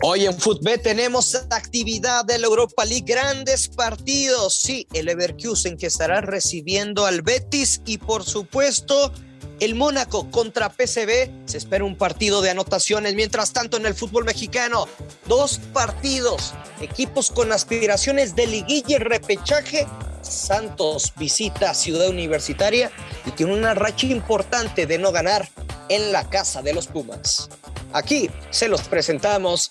Hoy en Footbet tenemos actividad de la Europa League, grandes partidos. Sí, el Leverkusen que estará recibiendo al Betis y por supuesto el Mónaco contra PCB. Se espera un partido de anotaciones. Mientras tanto, en el fútbol mexicano, dos partidos. Equipos con aspiraciones de liguilla y repechaje. Santos visita Ciudad Universitaria y tiene una racha importante de no ganar en la casa de los Pumas. Aquí se los presentamos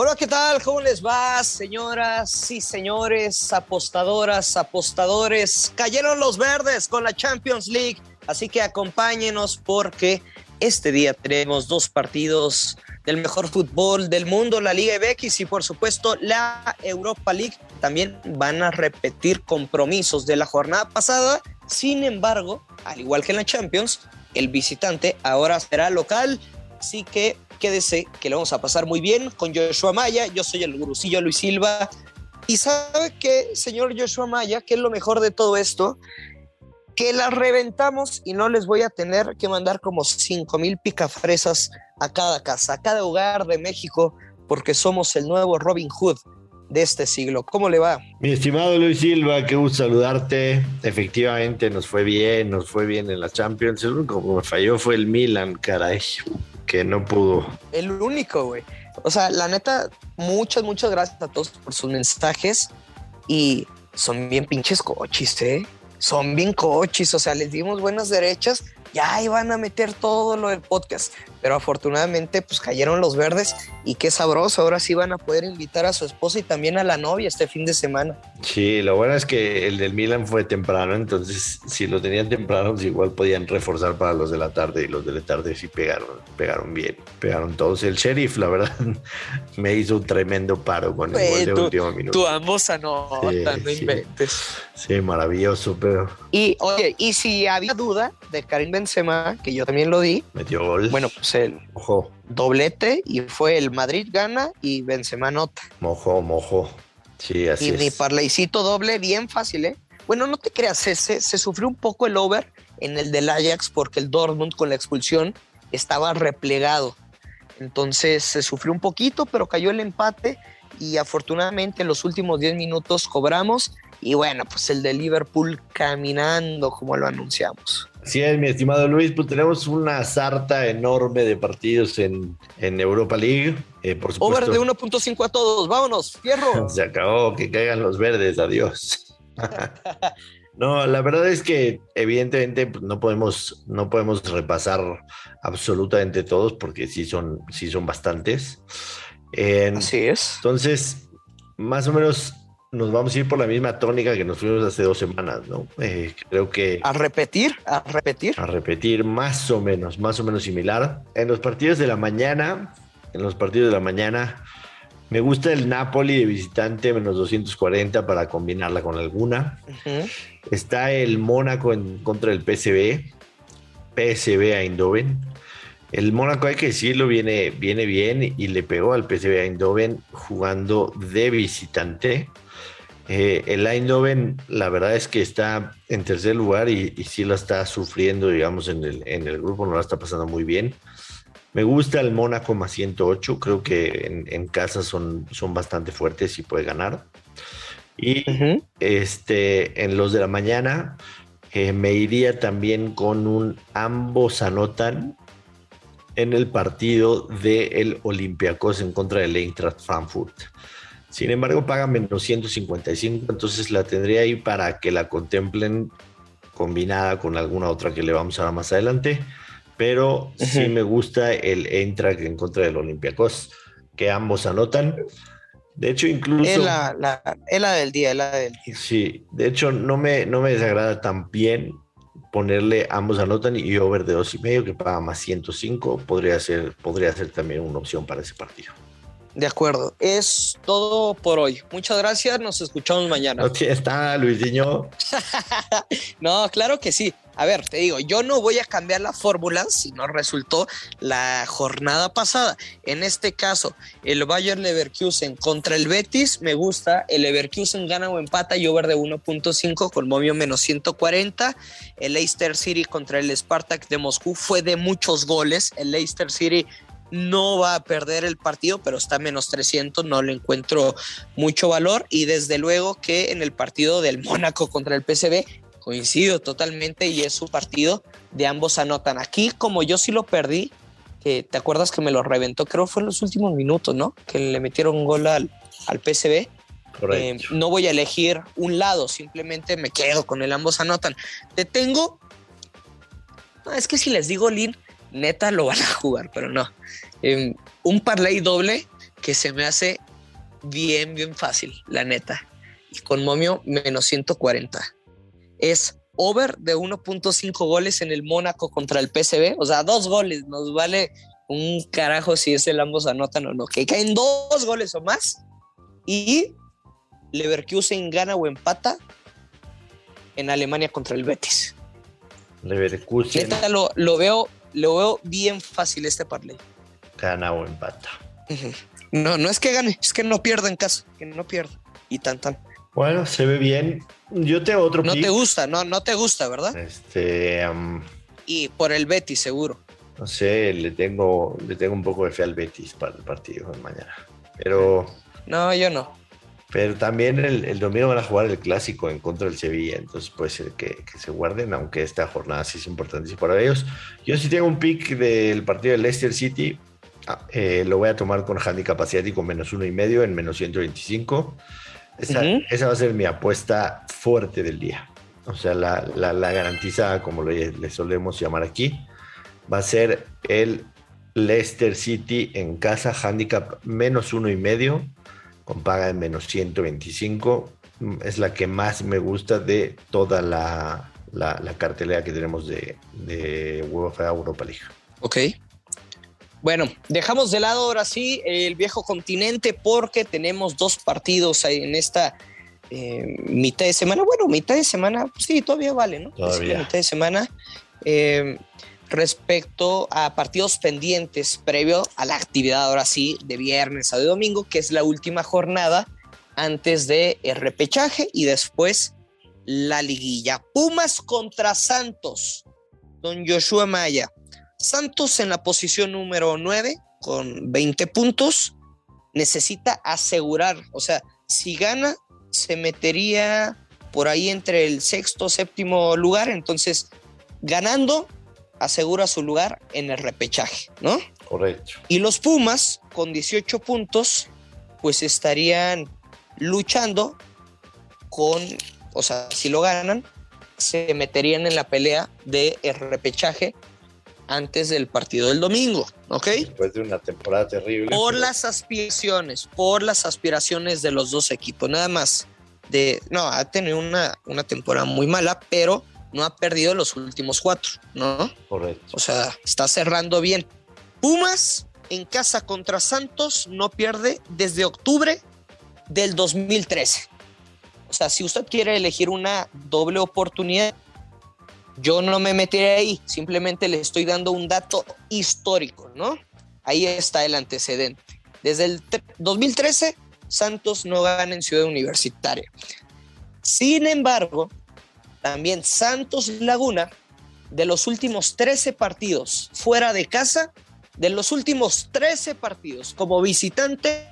Hola, ¿qué tal? ¿Cómo les va, señoras y señores, apostadoras, apostadores? Cayeron los verdes con la Champions League, así que acompáñenos porque este día tenemos dos partidos del mejor fútbol del mundo, la Liga MX y por supuesto la Europa League. También van a repetir compromisos de la jornada pasada. Sin embargo, al igual que en la Champions, el visitante ahora será local. Así que quédese que lo vamos a pasar muy bien con Joshua Maya. Yo soy el gurucillo Luis Silva. Y sabe que, señor Joshua Maya, que es lo mejor de todo esto, que la reventamos y no les voy a tener que mandar como 5 mil picafresas a cada casa, a cada hogar de México, porque somos el nuevo Robin Hood de este siglo. ¿Cómo le va? Mi estimado Luis Silva, qué gusto saludarte. Efectivamente, nos fue bien, nos fue bien en la Champions. El único que me falló fue el Milan, caray que no pudo. El único, güey. O sea, la neta, muchas, muchas gracias a todos por sus mensajes y son bien pinches cochis, ¿eh? Son bien cochis, o sea, les dimos buenas derechas, ya iban a meter todo lo del podcast pero afortunadamente pues cayeron los verdes y qué sabroso, ahora sí van a poder invitar a su esposa y también a la novia este fin de semana. Sí, lo bueno es que el del Milan fue temprano, entonces si lo tenían temprano pues igual podían reforzar para los de la tarde y los de la tarde sí pegaron, pegaron bien, pegaron todos. El sheriff, la verdad, me hizo un tremendo paro con el gol de último minuto. Tu ambos anotan, no inventes. Sí, maravilloso, pero... Y oye, y si había duda de Karim Benzema, que yo también lo di, metió gol. Bueno, pues el Ojo. doblete y fue el Madrid gana y Benzema nota. Mojo, mojo. Sí, así y es. mi parlaycito doble, bien fácil, ¿eh? Bueno, no te creas, se, se, se sufrió un poco el over en el del Ajax porque el Dortmund con la expulsión estaba replegado. Entonces se sufrió un poquito, pero cayó el empate y afortunadamente en los últimos 10 minutos cobramos y bueno, pues el de Liverpool caminando como lo anunciamos. Sí, es, mi estimado Luis, pues tenemos una sarta enorme de partidos en, en Europa League. Eh, por supuesto. Over de 1.5 a todos, vámonos, fierro. Se acabó, que caigan los verdes, adiós. no, la verdad es que evidentemente pues, no podemos, no podemos repasar absolutamente todos porque sí son, sí son bastantes. Eh, Así es. Entonces, más o menos nos vamos a ir por la misma tónica que nos fuimos hace dos semanas, ¿no? Eh, creo que... A repetir, a repetir. A repetir, más o menos, más o menos similar. En los partidos de la mañana, en los partidos de la mañana, me gusta el Napoli de visitante menos 240 para combinarla con alguna. Uh -huh. Está el Mónaco en contra del PSV, PSV Eindhoven. El Mónaco, hay que decirlo, viene, viene bien y le pegó al PSV Eindhoven jugando de visitante. Eh, el Eindhoven, la verdad es que está en tercer lugar y, y sí la está sufriendo, digamos, en el, en el, grupo, no la está pasando muy bien. Me gusta el Mónaco más 108, creo que en, en casa son, son bastante fuertes y puede ganar. Y uh -huh. este, en los de la mañana eh, me iría también con un ambos anotan en el partido del el Olympiacos en contra del Eintracht Frankfurt. Sin embargo, paga menos 155, entonces la tendría ahí para que la contemplen combinada con alguna otra que le vamos a dar más adelante. Pero uh -huh. sí me gusta el Eintracht en contra del Olympiacos, que ambos anotan. De hecho, incluso. Es la, la, es la del día, es la del día. Sí, de hecho, no me, no me desagrada tan bien ponerle ambos anotan y over de dos y medio que paga más 105 podría ser podría ser también una opción para ese partido De acuerdo. Es todo por hoy. Muchas gracias. Nos escuchamos mañana. No está, Luisinho. no, claro que sí. A ver, te digo, yo no voy a cambiar la fórmula si no resultó la jornada pasada. En este caso, el Bayern Leverkusen contra el Betis, me gusta. El Leverkusen gana o empata y over de 1.5 con momio menos 140. El Leicester City contra el Spartak de Moscú fue de muchos goles. El Leicester City no va a perder el partido, pero está menos 300, no le encuentro mucho valor. Y desde luego que en el partido del Mónaco contra el PCB, coincido totalmente y es su partido de ambos anotan. Aquí, como yo sí lo perdí, que te acuerdas que me lo reventó, creo fue en los últimos minutos, ¿no? Que le metieron un gol al, al PCB. Eh, no voy a elegir un lado, simplemente me quedo con el ambos anotan. Te tengo. es que si les digo Lin, neta lo van a jugar, pero no. Em, un parlay doble que se me hace bien, bien fácil, la neta. Y con momio menos 140. Es over de 1.5 goles en el Mónaco contra el PSV. O sea, dos goles. Nos vale un carajo si es el ambos anotan o no. Que caen dos goles o más. Y Leverkusen gana o empata en Alemania contra el Betis. Leverkusen. Neta, lo, lo veo lo veo bien fácil este parlay. Gana o empata. No, no es que gane, es que no pierda en casa, que no pierda. Y tan tan. Bueno, se ve bien. Yo tengo otro No te gusta, no, no te gusta, ¿verdad? Este. y por el Betis, seguro. No sé, le tengo, le tengo un poco de fe al Betis para el partido de mañana. Pero. No, yo no. Pero también el, domingo van a jugar el clásico en contra del Sevilla, entonces puede ser que, se guarden, aunque esta jornada sí es importantísima para ellos. Yo sí tengo un pick del partido de Leicester City, ah, eh, lo voy a tomar con handicap asiático menos uno y medio en menos 125. Esa, esa va a ser mi apuesta fuerte del día. O sea, la, la, garantiza, como le, le solemos llamar aquí, va a ser el Leicester City en casa, handicap menos uno y medio con paga de menos 125. Es la que más me gusta de toda la, la, cartelera que tenemos de, de UEFA Europa League. Ok. Bueno, dejamos de lado ahora sí el viejo continente porque tenemos dos partidos en esta eh, mitad de semana. Bueno, mitad de semana, sí, todavía vale, ¿no? Todavía. mitad de semana. Eh, respecto a partidos pendientes previo a la actividad ahora sí de viernes a de domingo, que es la última jornada antes de el repechaje y después la liguilla. Pumas contra Santos, don Joshua Maya. Santos en la posición número 9 con 20 puntos, necesita asegurar, o sea, si gana, se metería por ahí entre el sexto, séptimo lugar, entonces ganando asegura su lugar en el repechaje, ¿no? Correcto. Y los Pumas, con 18 puntos, pues estarían luchando con, o sea, si lo ganan, se meterían en la pelea de el repechaje antes del partido del domingo, ¿ok? Después de una temporada terrible. Por las aspiraciones, por las aspiraciones de los dos equipos, nada más. De, no, ha tenido una, una temporada muy mala, pero no ha perdido los últimos cuatro, ¿no? Correcto. O sea, está cerrando bien. Pumas en casa contra Santos no pierde desde octubre del 2013. O sea, si usted quiere elegir una doble oportunidad, yo no me meteré ahí, simplemente le estoy dando un dato histórico, ¿no? Ahí está el antecedente. Desde el 2013, Santos no gana en Ciudad Universitaria. Sin embargo, también Santos Laguna, de los últimos 13 partidos fuera de casa, de los últimos 13 partidos como visitante,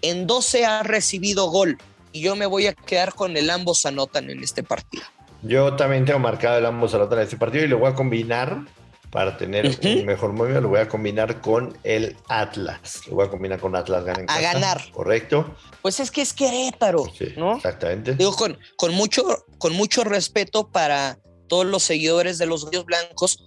en 12 ha recibido gol. Y yo me voy a quedar con el ambos anotan en este partido. Yo también tengo marcado el ambos anotan en este partido y lo voy a combinar para tener un mejor movimiento, lo voy a combinar con el Atlas. Lo voy a combinar con Atlas gana A ganar. Correcto. Pues es que es Querétaro, ¿no? Exactamente. Digo, con, con, mucho, con mucho respeto para todos los seguidores de los Gallos Blancos,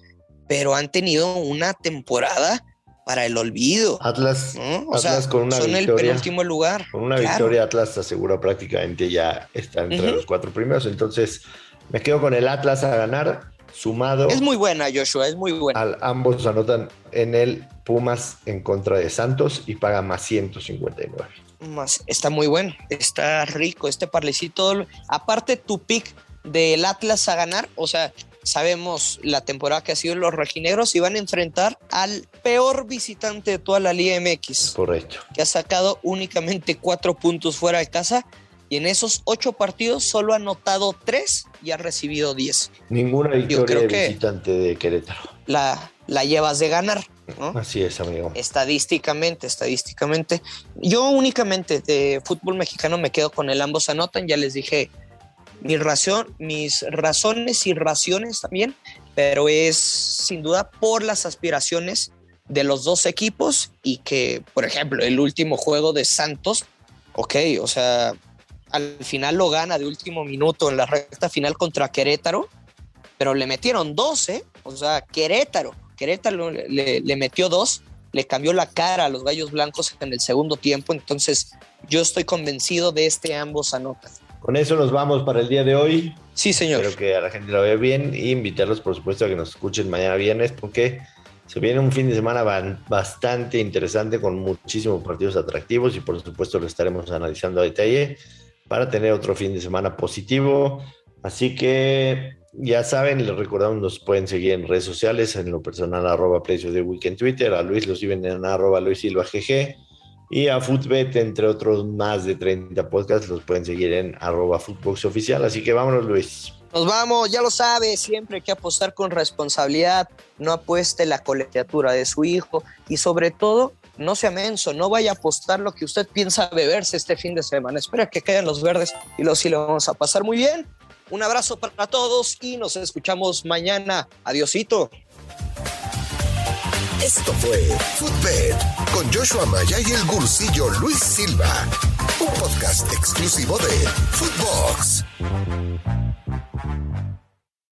pero han tenido una temporada para el olvido. Atlas, Atlas con una son victoria. el penúltimo lugar. Con una victoria, Atlas asegura prácticamente ya estar entre los cuatro primeros. Entonces, me quedo con el Atlas a ganar Sumado. Es muy buena, Joshua, es muy buena. Al, ambos anotan en el Pumas en contra de Santos y paga más 159. Más, está muy bueno, está rico este parlecito. Aparte, tu pick del Atlas a ganar, o sea, sabemos la temporada que ha sido los rojinegros y van a enfrentar al peor visitante de toda la Liga MX. Correcto. Que ha sacado únicamente cuatro puntos fuera de casa y en esos ocho partidos solo ha anotado tres y ha recibido diez. Ninguna victoria de visitante de Querétaro. La, la llevas de ganar. ¿no? Así es, amigo. Estadísticamente, estadísticamente. Yo únicamente de fútbol mexicano me quedo con el ambos anotan, ya les dije mi razón, mis razones y raciones también, pero es sin duda por las aspiraciones de los dos equipos y que, por ejemplo, el último juego de Santos, ok, o sea, al final lo gana de último minuto en la recta final contra Querétaro, pero le metieron dos, ¿eh? O sea, Querétaro, Querétaro le, le metió dos, le cambió la cara a los Gallos Blancos en el segundo tiempo, entonces yo estoy convencido de este ambos anotan. Con eso nos vamos para el día de hoy. Sí, señor. Espero que a la gente lo vea bien y invitarlos, por supuesto, a que nos escuchen mañana viernes porque se viene un fin de semana bastante interesante con muchísimos partidos atractivos y por supuesto lo estaremos analizando a detalle para tener otro fin de semana positivo. Así que ya saben, les recordamos, nos pueden seguir en redes sociales, en lo personal, arroba precios de weekend Twitter, a Luis lo siguen en arroba Luis Silva GG y a Footbet, entre otros más de 30 podcasts, los pueden seguir en arroba Footbox Oficial. Así que vámonos, Luis. Nos vamos, ya lo sabe, siempre hay que apostar con responsabilidad, no apueste la colegiatura de su hijo y sobre todo, no sea menso, no vaya a apostar lo que usted piensa beberse este fin de semana. Espera que caigan los verdes y los sí lo vamos a pasar muy bien. Un abrazo para todos y nos escuchamos mañana. Adiosito. Esto fue Footbed con Joshua Maya y el gursillo Luis Silva, un podcast exclusivo de Footbox.